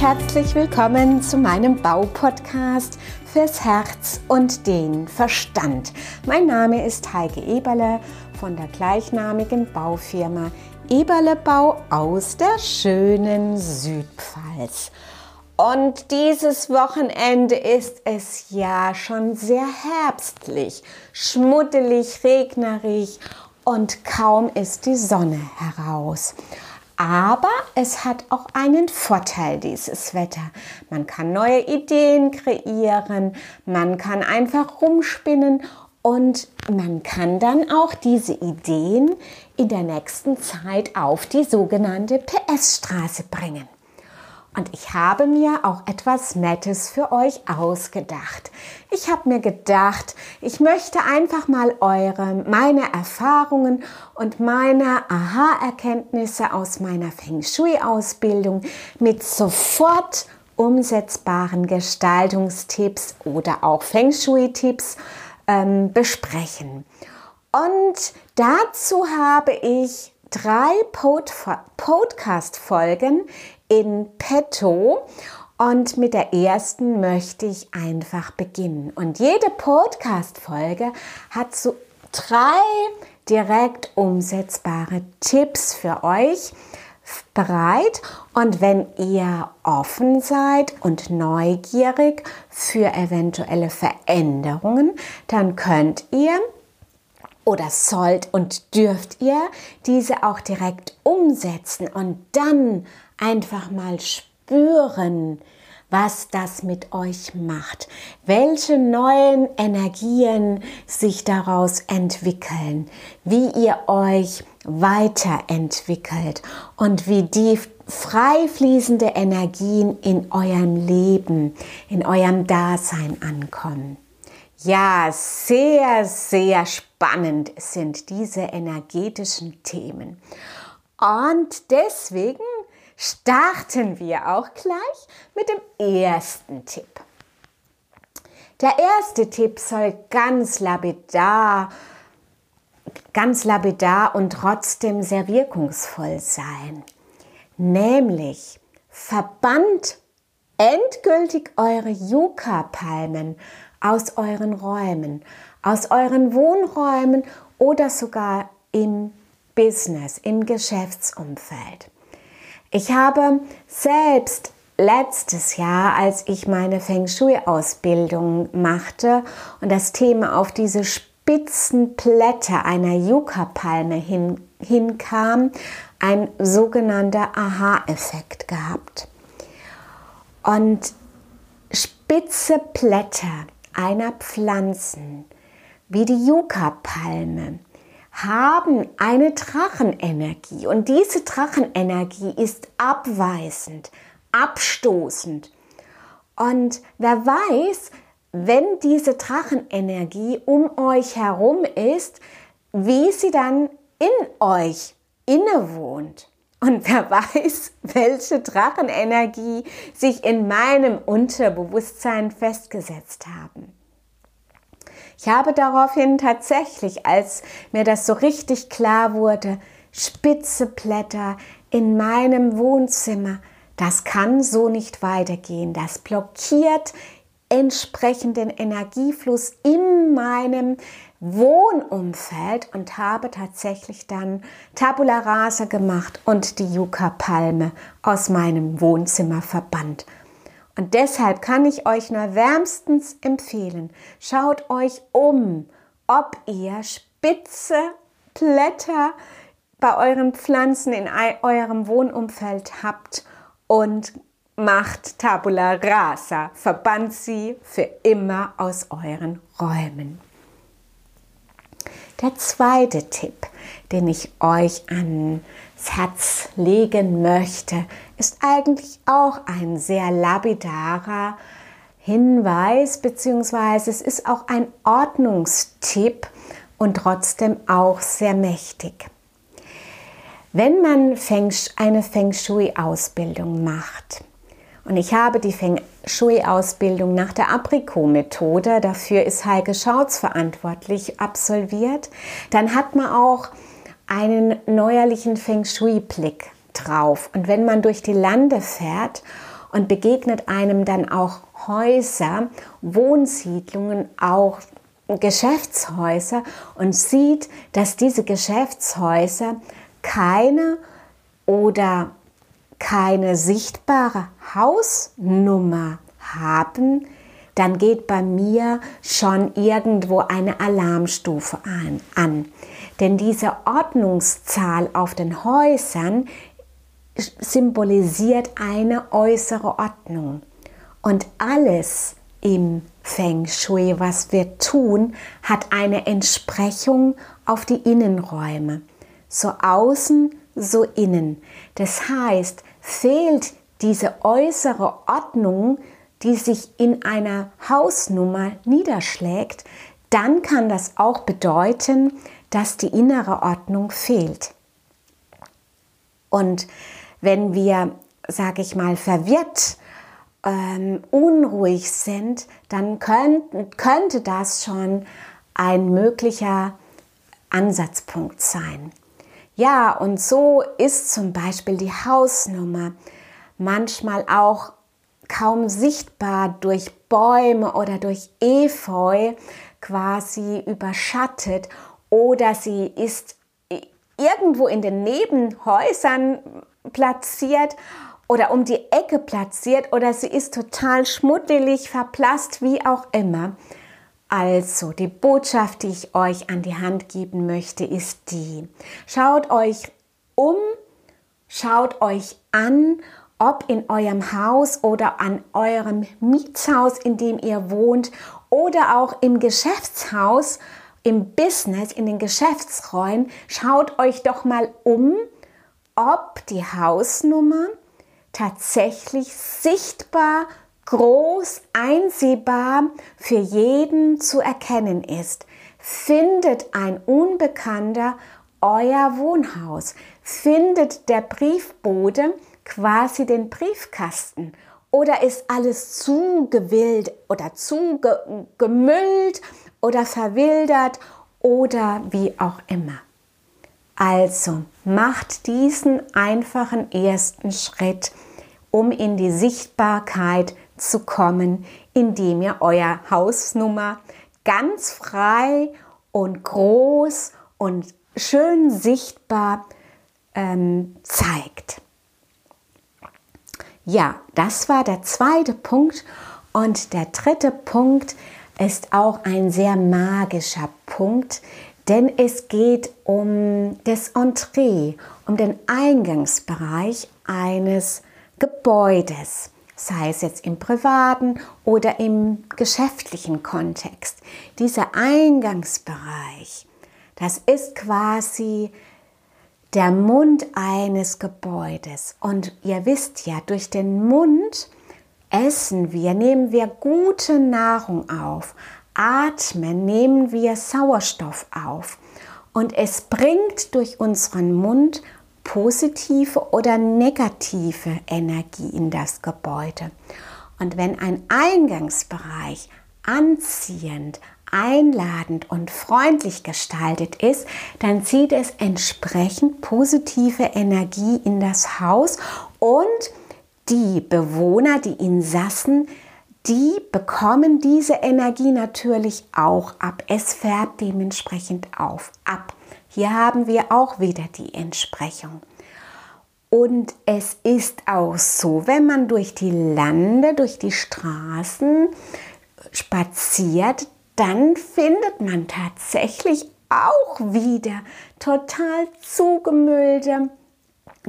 herzlich willkommen zu meinem Baupodcast fürs Herz und den Verstand. Mein Name ist Heike Eberle von der gleichnamigen Baufirma Eberle Bau aus der schönen Südpfalz. Und dieses Wochenende ist es ja schon sehr herbstlich, schmuddelig, regnerisch und kaum ist die Sonne heraus. Aber es hat auch einen Vorteil, dieses Wetter. Man kann neue Ideen kreieren, man kann einfach rumspinnen und man kann dann auch diese Ideen in der nächsten Zeit auf die sogenannte PS-Straße bringen. Und ich habe mir auch etwas Nettes für euch ausgedacht. Ich habe mir gedacht, ich möchte einfach mal eure, meine Erfahrungen und meine Aha-Erkenntnisse aus meiner Feng Shui-Ausbildung mit sofort umsetzbaren Gestaltungstipps oder auch Feng Shui-Tipps ähm, besprechen. Und dazu habe ich drei Pod Podcast-Folgen in petto. Und mit der ersten möchte ich einfach beginnen. Und jede Podcast-Folge hat so drei direkt umsetzbare Tipps für euch bereit. Und wenn ihr offen seid und neugierig für eventuelle Veränderungen, dann könnt ihr oder sollt und dürft ihr diese auch direkt umsetzen und dann einfach mal spüren, was das mit euch macht, welche neuen Energien sich daraus entwickeln, wie ihr euch weiterentwickelt und wie die frei fließende Energien in eurem Leben, in eurem Dasein ankommen. Ja, sehr, sehr spannend sind diese energetischen Themen. Und deswegen starten wir auch gleich mit dem ersten Tipp. Der erste Tipp soll ganz lapidar, ganz lapidar und trotzdem sehr wirkungsvoll sein. Nämlich verbannt endgültig eure Yucca-Palmen aus euren Räumen, aus euren Wohnräumen oder sogar im Business, im Geschäftsumfeld. Ich habe selbst letztes Jahr, als ich meine Feng Shui-Ausbildung machte und das Thema auf diese spitzen Blätter einer Yucca-Palme hin, hinkam, ein sogenannter Aha-Effekt gehabt. Und spitze Blätter einer Pflanzen, wie die Yucca-Palme, haben eine Drachenenergie und diese Drachenenergie ist abweisend, abstoßend. Und wer weiß, wenn diese Drachenenergie um euch herum ist, wie sie dann in euch innewohnt. Und wer weiß, welche Drachenenergie sich in meinem Unterbewusstsein festgesetzt haben. Ich habe daraufhin tatsächlich, als mir das so richtig klar wurde, spitze Blätter in meinem Wohnzimmer. Das kann so nicht weitergehen. Das blockiert entsprechenden Energiefluss in meinem Wohnumfeld und habe tatsächlich dann Tabula Rasa gemacht und die Yucca-Palme aus meinem Wohnzimmer verbannt. Und deshalb kann ich euch nur wärmstens empfehlen, schaut euch um, ob ihr spitze Blätter bei euren Pflanzen in eurem Wohnumfeld habt und macht Tabula rasa, verbannt sie für immer aus euren Räumen. Der zweite Tipp, den ich euch ans Herz legen möchte, ist eigentlich auch ein sehr lapidarer Hinweis, beziehungsweise es ist auch ein Ordnungstipp und trotzdem auch sehr mächtig. Wenn man eine Feng Shui-Ausbildung macht, und ich habe die Feng Shui-Ausbildung nach der Aprikot-Methode, dafür ist Heike Schautz verantwortlich, absolviert, dann hat man auch einen neuerlichen Feng Shui-Blick drauf. Und wenn man durch die Lande fährt und begegnet einem dann auch Häuser, Wohnsiedlungen, auch Geschäftshäuser und sieht, dass diese Geschäftshäuser keine oder keine sichtbare Hausnummer haben, dann geht bei mir schon irgendwo eine Alarmstufe an. an. Denn diese Ordnungszahl auf den Häusern symbolisiert eine äußere Ordnung. Und alles im Feng Shui, was wir tun, hat eine Entsprechung auf die Innenräume. So außen, so innen. Das heißt, fehlt diese äußere Ordnung, die sich in einer Hausnummer niederschlägt, dann kann das auch bedeuten, dass die innere Ordnung fehlt. Und wenn wir, sage ich mal, verwirrt, ähm, unruhig sind, dann könnt, könnte das schon ein möglicher Ansatzpunkt sein. Ja, und so ist zum Beispiel die Hausnummer manchmal auch kaum sichtbar durch Bäume oder durch Efeu quasi überschattet oder sie ist irgendwo in den Nebenhäusern platziert oder um die Ecke platziert oder sie ist total schmuddelig, verblasst, wie auch immer. Also, die Botschaft, die ich euch an die Hand geben möchte, ist die. Schaut euch um, schaut euch an ob in eurem Haus oder an eurem Mietshaus, in dem ihr wohnt oder auch im Geschäftshaus, im Business, in den Geschäftsräumen, schaut euch doch mal um, ob die Hausnummer tatsächlich sichtbar, groß, einsehbar für jeden zu erkennen ist. Findet ein Unbekannter euer Wohnhaus? Findet der Briefbote quasi den Briefkasten? Oder ist alles zugewillt oder zugemüllt oder verwildert oder wie auch immer? Also macht diesen einfachen ersten Schritt, um in die Sichtbarkeit zu kommen, indem ihr euer Hausnummer ganz frei und groß und schön sichtbar ähm, zeigt. Ja, das war der zweite Punkt. Und der dritte Punkt ist auch ein sehr magischer Punkt, denn es geht um das Entree, um den Eingangsbereich eines Gebäudes, sei es jetzt im privaten oder im geschäftlichen Kontext. Dieser Eingangsbereich, das ist quasi der Mund eines Gebäudes. Und ihr wisst ja, durch den Mund essen wir, nehmen wir gute Nahrung auf, atmen, nehmen wir Sauerstoff auf. Und es bringt durch unseren Mund positive oder negative Energie in das Gebäude. Und wenn ein Eingangsbereich anziehend, einladend und freundlich gestaltet ist, dann zieht es entsprechend positive Energie in das Haus und die Bewohner, die Insassen, die bekommen diese Energie natürlich auch ab. Es fährt dementsprechend auf, ab. Hier haben wir auch wieder die Entsprechung. Und es ist auch so, wenn man durch die Lande, durch die Straßen spaziert, dann findet man tatsächlich auch wieder total zugemüllte,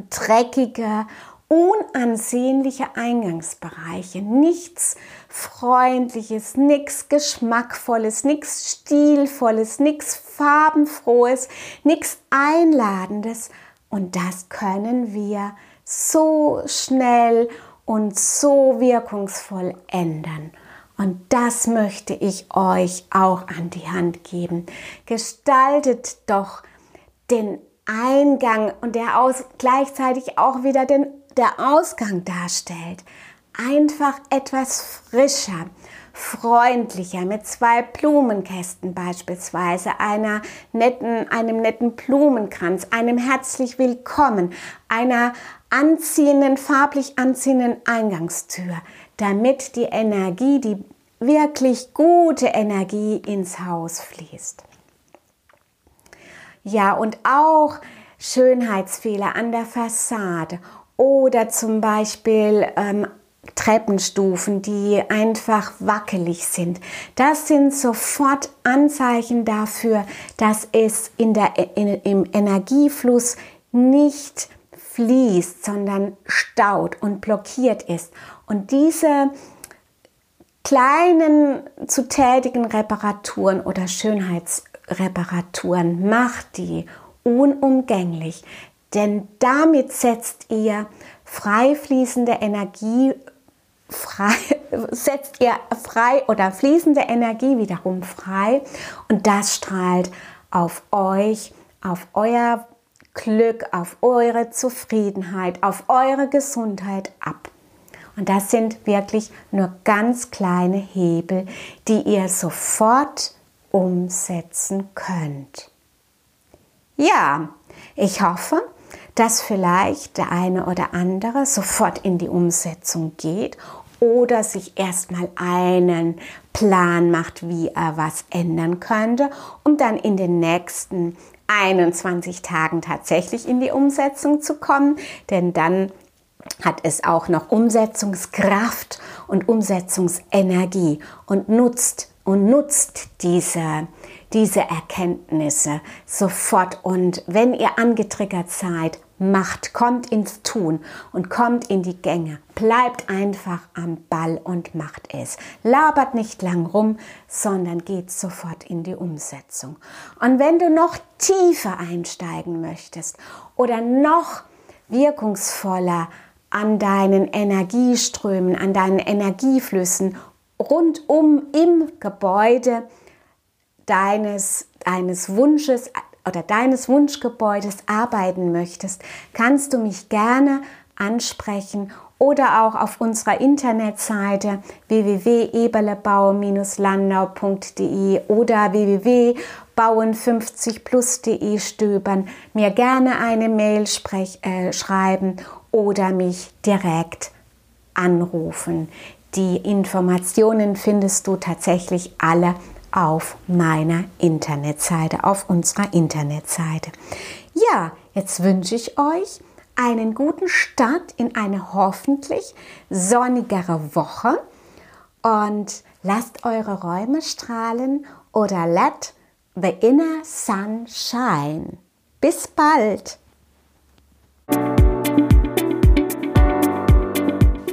dreckige, unansehnliche Eingangsbereiche. Nichts Freundliches, nichts Geschmackvolles, nichts Stilvolles, nichts Farbenfrohes, nichts Einladendes. Und das können wir so schnell und so wirkungsvoll ändern. Und das möchte ich euch auch an die Hand geben. Gestaltet doch den Eingang und der aus, gleichzeitig auch wieder den, der Ausgang darstellt. Einfach etwas frischer, freundlicher mit zwei Blumenkästen beispielsweise, einer netten, einem netten Blumenkranz, einem herzlich willkommen, einer anziehenden, farblich anziehenden Eingangstür, damit die Energie, die wirklich gute Energie ins Haus fließt. Ja, und auch Schönheitsfehler an der Fassade oder zum Beispiel ähm, Treppenstufen, die einfach wackelig sind. Das sind sofort Anzeichen dafür, dass es in der, in, im Energiefluss nicht fließt, sondern staut und blockiert ist. Und diese kleinen zu tätigen Reparaturen oder Schönheitsreparaturen macht die unumgänglich, denn damit setzt ihr frei fließende Energie frei, setzt ihr frei oder fließende Energie wiederum frei und das strahlt auf euch, auf euer Glück, auf eure Zufriedenheit, auf eure Gesundheit ab. Und das sind wirklich nur ganz kleine Hebel, die ihr sofort umsetzen könnt. Ja, ich hoffe, dass vielleicht der eine oder andere sofort in die Umsetzung geht oder sich erstmal einen Plan macht, wie er was ändern könnte, um dann in den nächsten 21 Tagen tatsächlich in die Umsetzung zu kommen, denn dann hat es auch noch Umsetzungskraft und Umsetzungsenergie und nutzt und nutzt diese, diese Erkenntnisse sofort. Und wenn ihr angetriggert seid, macht, kommt ins Tun und kommt in die Gänge. Bleibt einfach am Ball und macht es. Labert nicht lang rum, sondern geht sofort in die Umsetzung. Und wenn du noch tiefer einsteigen möchtest oder noch wirkungsvoller an deinen Energieströmen, an deinen Energieflüssen rundum im Gebäude deines, deines Wunsches oder deines Wunschgebäudes arbeiten möchtest, kannst du mich gerne ansprechen oder auch auf unserer Internetseite www.eberlebau-landau.de oder www.bauen50plus.de stöbern, mir gerne eine Mail sprech, äh, schreiben oder mich direkt anrufen. Die Informationen findest du tatsächlich alle auf meiner Internetseite, auf unserer Internetseite. Ja, jetzt wünsche ich euch einen guten Start in eine hoffentlich sonnigere Woche und lasst eure Räume strahlen oder let the inner sun shine. Bis bald!